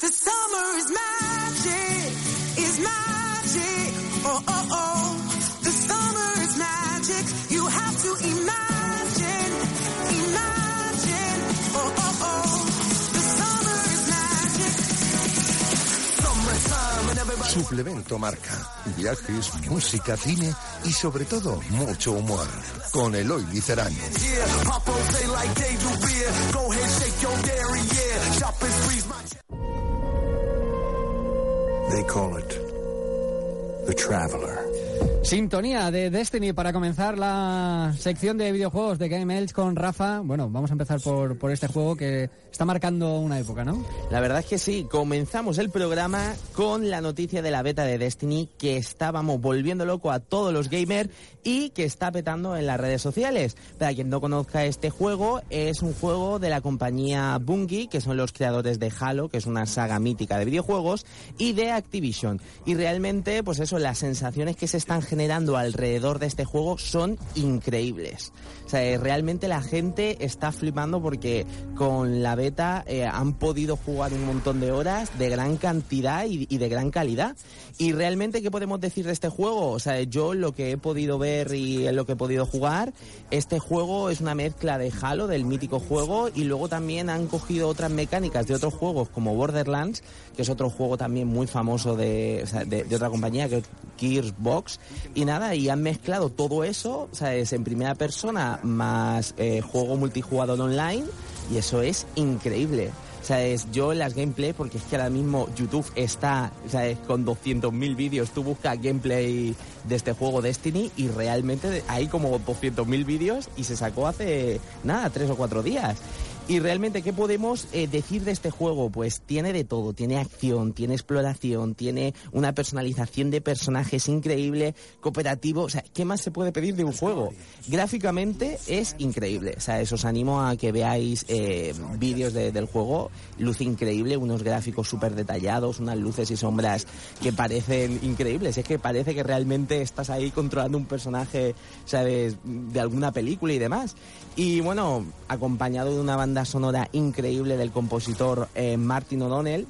The summer is magic, is magic. Oh, oh, oh. The summer is magic. You have to imagine, imagine. Oh, oh, oh. The summer is magic. Summertime and everybody. Suplemento Marca. Viajes, música, cine y sobre todo mucho humor. Con Eloy Licerán. Yeah, They call it the Traveler. Sintonía de Destiny para comenzar la sección de videojuegos de Game Elch con Rafa. Bueno, vamos a empezar por, por este juego que está marcando una época, ¿no? La verdad es que sí, comenzamos el programa con la noticia de la beta de Destiny que estábamos volviendo loco a todos los gamers y que está petando en las redes sociales. Para quien no conozca este juego, es un juego de la compañía Bungie, que son los creadores de Halo, que es una saga mítica de videojuegos, y de Activision. Y realmente, pues eso, las sensaciones que se están generando alrededor de este juego son increíbles. O sea, eh, realmente la gente está flipando porque con la beta eh, han podido jugar un montón de horas de gran cantidad y, de gran calidad. Y realmente, ¿qué podemos decir de este juego? O sea, yo lo que he podido ver y lo que he podido jugar, este juego es una mezcla de Halo, del mítico juego, y luego también han cogido otras mecánicas de otros juegos como Borderlands, que es otro juego también muy famoso de, de, otra compañía, que es Gearsbox, y nada, y han mezclado todo eso, o sea, es en primera persona más eh, juego multijugador online, y eso es increíble. O sea, es yo las gameplay, porque es que ahora mismo YouTube está, o sea, es con 200.000 vídeos. Tú buscas gameplay de este juego Destiny y realmente hay como 200.000 vídeos y se sacó hace, nada, tres o cuatro días. Y realmente, ¿qué podemos eh, decir de este juego? Pues tiene de todo, tiene acción, tiene exploración, tiene una personalización de personajes increíble, cooperativo, o sea, ¿qué más se puede pedir de un juego? Gráficamente es increíble, o sea, eso os animo a que veáis eh, vídeos de- del juego, luce increíble, unos gráficos súper detallados, unas luces y sombras que parecen increíbles, es que parece que realmente estás ahí controlando un personaje, ¿sabes?, de alguna película y demás. Y bueno, acompañado de una banda sonora increíble del compositor eh, Martin O'Donnell,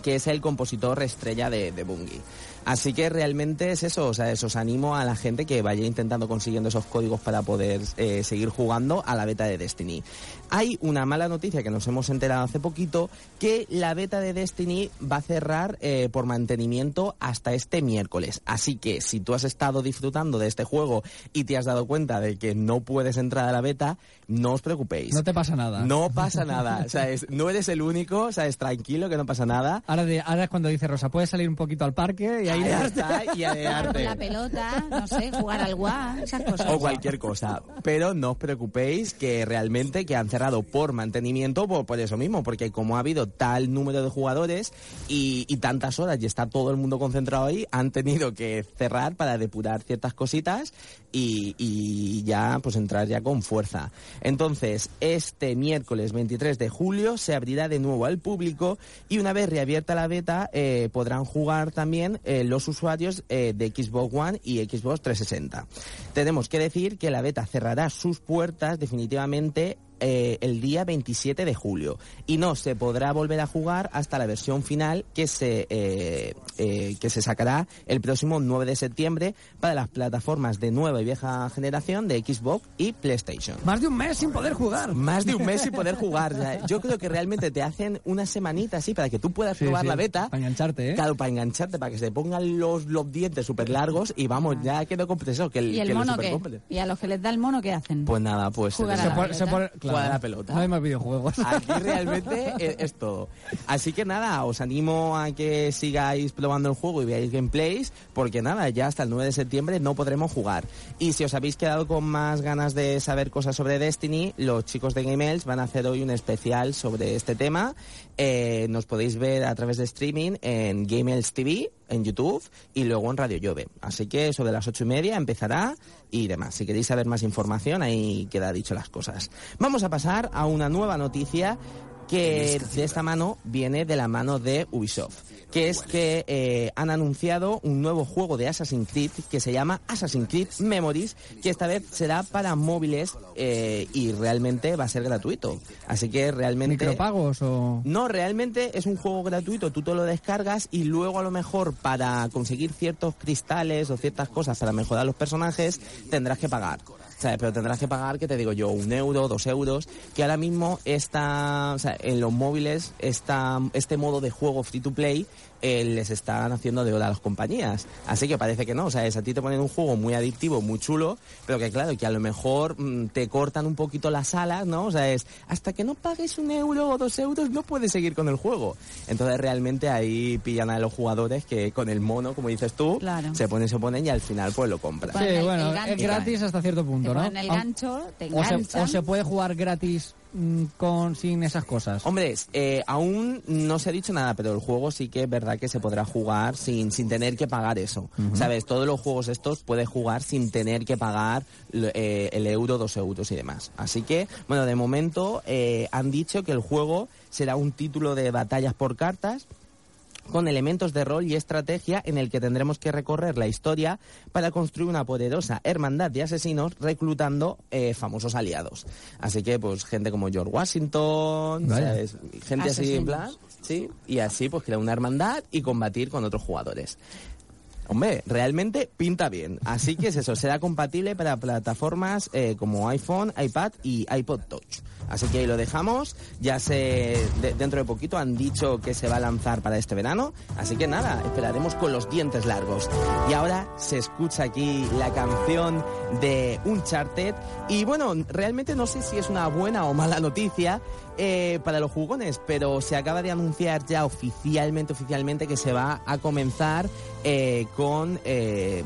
que es el compositor estrella de, Bungie. Así que realmente es eso, o sea, eso os animo a la gente que vaya intentando consiguiendo esos códigos para poder eh, seguir jugando a la beta de Destiny. Hay una mala noticia que nos hemos enterado hace poquito, que la beta de Destiny va a cerrar eh, por mantenimiento hasta este miércoles. Así que si tú has estado disfrutando de este juego y te has dado cuenta de que no puedes entrar a la beta, no os preocupéis. No te pasa nada. No pasa nada, o sea, es- no eres el único, o sea, es tranquilo que no pasa nada. Ahora, de- ahora es cuando dice Rosa, puedes salir un poquito al parque y ahí... Está, y a Jugar con la pelota, no sé, jugar al guá, esas cosas. O cualquier cosa. Pero no os preocupéis que realmente que han cerrado por mantenimiento por, por eso mismo, porque como ha habido tal número de jugadores y, y tantas horas y está todo el mundo concentrado ahí, han tenido que cerrar para depurar ciertas cositas y, y ya pues entrar ya con fuerza. Entonces, este miércoles 23 de julio se abrirá de nuevo al público y una vez reabierta la beta eh, podrán jugar también eh, los usuarios eh, de Xbox One y Xbox 360. Tenemos que decir que la beta cerrará sus puertas definitivamente eh, el día 27 de julio y no se podrá volver a jugar hasta la versión final que se eh, eh, que se sacará el próximo 9 de septiembre para las plataformas de nueva y vieja generación de Xbox y PlayStation. Más de un mes sin poder jugar. Más de un mes sin poder jugar. O sea, yo creo que realmente te hacen una semanita así para que tú puedas Sí, probar sí, la beta. Para engancharte, ¿eh? Claro, para engancharte, para que se pongan los, los dientes súper largos y vamos, ya quedó completo eso, que el, ¿Y el que lo mono qué? ¿Y a los que les da el mono qué hacen? Pues nada, pues Jugar a se- la Se pone- se pone- claro, Jugar a la pelota. No hay más videojuegos. Aquí realmente es, es todo. Así que nada, os animo a que sigáis probando el juego y veáis gameplays, porque nada, ya hasta el 9 de septiembre no podremos jugar. Y si os habéis quedado con más ganas de saber cosas sobre Destiny, los chicos de GameEls van a hacer hoy un especial sobre este tema. Eh, nos podéis ver a través de streaming en GameEls TV, en YouTube y luego en Radio Llove. Así que sobre las ocho y media empezará y demás. Si queréis saber más información, ahí queda dicho las cosas. Vamos a pasar a una nueva noticia que de esta mano viene de la mano de Ubisoft. Que es que eh, han anunciado un nuevo juego de Assassin's Creed que se llama Assassin's Creed Memories, que esta vez será para móviles eh, y realmente va a ser gratuito. Así que realmente... ¿Micropagos o...? No, realmente es un juego gratuito, tú te lo descargas y luego a lo mejor para conseguir ciertos cristales o ciertas cosas para mejorar los personajes tendrás que pagar. ¿Sabes? Pero tendrás que pagar, que te digo yo, un euro, dos euros, que ahora mismo está, o sea, en los móviles está este modo de juego free to play eh, les están haciendo de hora a las compañías. Así que parece que no, o sea, es, a ti te ponen un juego muy adictivo, muy chulo, pero que claro, que a lo mejor mm, te cortan un poquito las alas, ¿no? O sea, es hasta que no pagues un euro o dos euros no puedes seguir con el juego. Entonces realmente ahí pillan a los jugadores que con el mono, como dices tú, Claro. se ponen, se ponen y al final pues lo compran. Sí, bueno, es gratis hasta cierto punto, ¿no? el gancho, te o se, enganchan. o se puede jugar gratis mm, con sin esas cosas. Hombre, eh, aún no se ha dicho nada, pero el juego sí que es verdad que se podrá jugar sin, sin tener que pagar eso. ¿Sabes? Todos los juegos estos puedes jugar sin tener que pagar eh, el euro, dos euros y demás. Así que, bueno, de momento eh, han dicho que el juego será un título de batallas por cartas con elementos de rol y estrategia en el que tendremos que recorrer la historia para construir una poderosa hermandad de asesinos reclutando eh, famosos aliados. Así que, pues, gente como George Washington, gente así en plan, sí, y así pues crear una hermandad y combatir con otros jugadores. Hombre, realmente pinta bien. Así que es eso, será compatible para plataformas eh, como iPhone, iPad y iPod Touch. Así que ahí lo dejamos. Ya se de- dentro de poquito han dicho que se va a lanzar para este verano. Así que nada, esperaremos con los dientes largos. Y ahora se escucha aquí la canción de Uncharted. Y bueno, realmente no sé si es una buena o mala noticia eh, para los jugones, pero se acaba de anunciar ya oficialmente, oficialmente que se va a comenzar eh, con, eh,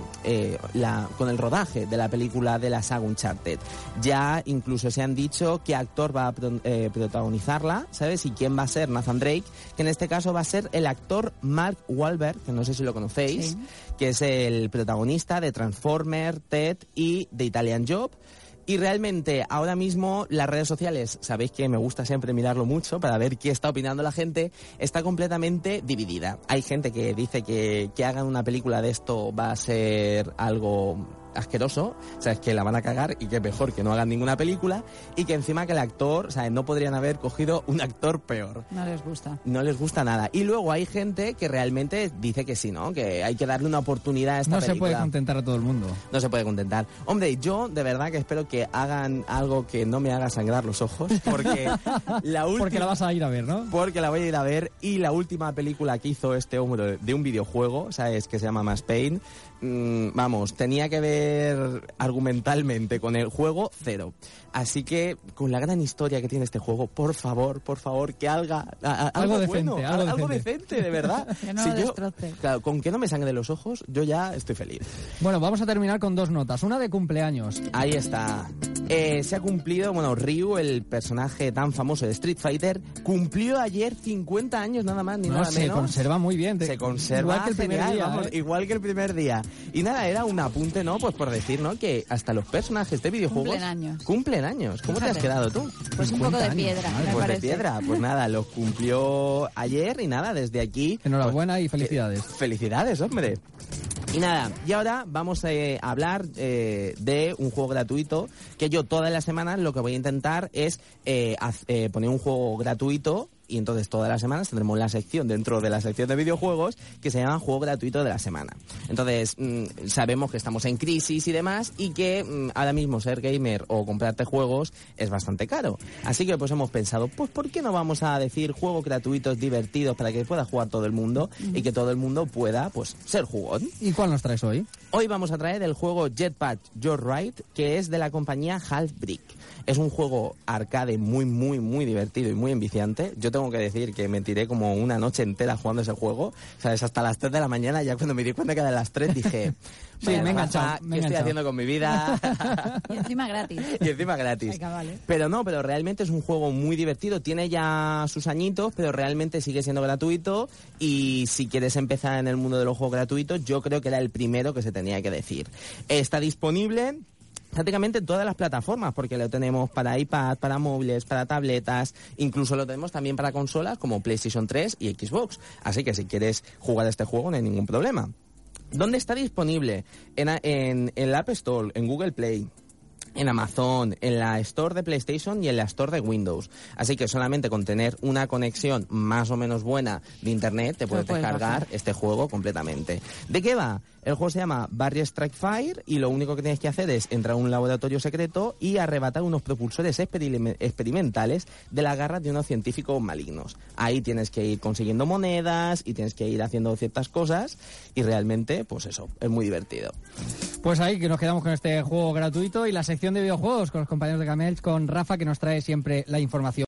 la, con el rodaje de la película de la saga Uncharted. Ya incluso se han dicho qué actor va a pro- protagonizarla, ¿sabes? Y quién va a ser Nathan Drake, que en este caso va a ser el actor Mark Wahlberg, que no sé si lo conocéis, Sí. que es el protagonista de Transformer, Ted y The Italian Job. Y realmente ahora mismo las redes sociales, sabéis que me gusta siempre mirarlo mucho para ver qué está opinando la gente, está completamente dividida. Hay gente que dice que, que hagan una película de esto va a ser algo asqueroso, o sea, es que la van a cagar y que es mejor que no hagan ninguna película y que encima que el actor, o sea, no podrían haber cogido un actor peor No les gusta. no les gusta nada. Y luego hay gente que realmente dice que sí, ¿no? Que hay que darle una oportunidad a esta No se puede película. contentar a todo el mundo. No se puede contentar. Hombre, yo de verdad que espero que hagan algo que no me haga sangrar los ojos, porque la última... Porque la vas a ir a ver, ¿no? Porque la voy a ir a ver y la última película que hizo este hombre de un videojuego, ¿sabes? Que se llama Mass Pain. Mm, vamos, tenía que ver argumentalmente con el juego cero. Así que con la gran historia que tiene este juego, por favor, por favor, que haga a- a- Algo algo, decente, bueno, algo algo decente. decente, de verdad. Que no Si yo- claro, con que no me sangre los ojos, yo ya estoy feliz. Bueno, vamos a terminar con dos notas. Una de cumpleaños. Ahí está. Eh, se ha cumplido, bueno, Ryu, el personaje tan famoso de Street Fighter, cumplió ayer 50 años nada más ni No, nada se menos. conserva muy bien. Se conserva Igual que el primer genial, día. vamos, ¿eh? igual que el primer día. Y nada, era un apunte, ¿no? Pues por decir, ¿no? Que hasta los personajes de videojuegos Cumplen años. Cumplen años. ¿Cómo te has quedado tú? Pues un 50 poco de años, piedra, madre, me Pues de piedra, pues nada, los cumplió ayer y nada, desde aquí. Enhorabuena y pues, felicidades. que- felicidades, hombre. Y nada, y ahora vamos eh, a hablar eh, de un juego gratuito que yo todas las semanas lo que voy a intentar es eh, haz- eh, poner un juego gratuito y entonces todas las semanas tendremos la sección dentro de la sección de videojuegos que se llama Juego Gratuito de la Semana. Entonces, mm, sabemos que estamos en crisis y demás y que mm, ahora mismo ser gamer o comprarte juegos es bastante caro. Así que pues hemos pensado, pues ¿por qué no vamos a decir juegos gratuitos divertidos para que pueda jugar todo el mundo y que todo el mundo pueda pues ser jugón? ¿Y cuál nos traes hoy? Hoy vamos a traer el juego Jetpack Your Ride, que es de la compañía Half Brick. Es un juego arcade muy, muy, muy divertido y muy enviciante. Yo tengo que decir que me tiré como una noche entera jugando ese juego. ¿Sabes? Hasta las 3 de la mañana, ya cuando me di cuenta que era las 3, dije... Sí, "Vaya me he enganchado, ¿Qué estoy enganchado". haciendo con mi vida? Y encima gratis. y encima gratis. Vale. Pero no, pero realmente es un juego muy divertido. Tiene ya sus añitos, pero realmente sigue siendo gratuito. Y si quieres empezar en el mundo de los juegos gratuitos, yo creo que era el primero que se tenía que decir. Está disponible prácticamente todas las plataformas, porque lo tenemos para iPad, para móviles, para tabletas, incluso lo tenemos también para consolas como PlayStation 3 y Xbox. Así que si quieres jugar a este juego no hay ningún problema. ¿Dónde está disponible? En, en, en la App Store, en Google Play, en Amazon, en la Store de PlayStation y en la Store de Windows. Así que solamente con tener una conexión más o menos buena de Internet te puedes puedes descargar bajar. este juego completamente. ¿De qué va? El juego se llama Barry Strike Fire y lo único que tienes que hacer es entrar a un laboratorio secreto y arrebatar unos propulsores experime- experimentales de las garras de unos científicos malignos. Ahí tienes que ir consiguiendo monedas y tienes que ir haciendo ciertas cosas y realmente, pues eso, es muy divertido. Pues ahí que nos quedamos con este juego gratuito y la de videojuegos con los compañeros de Gamels, con Rafa que nos trae siempre la información.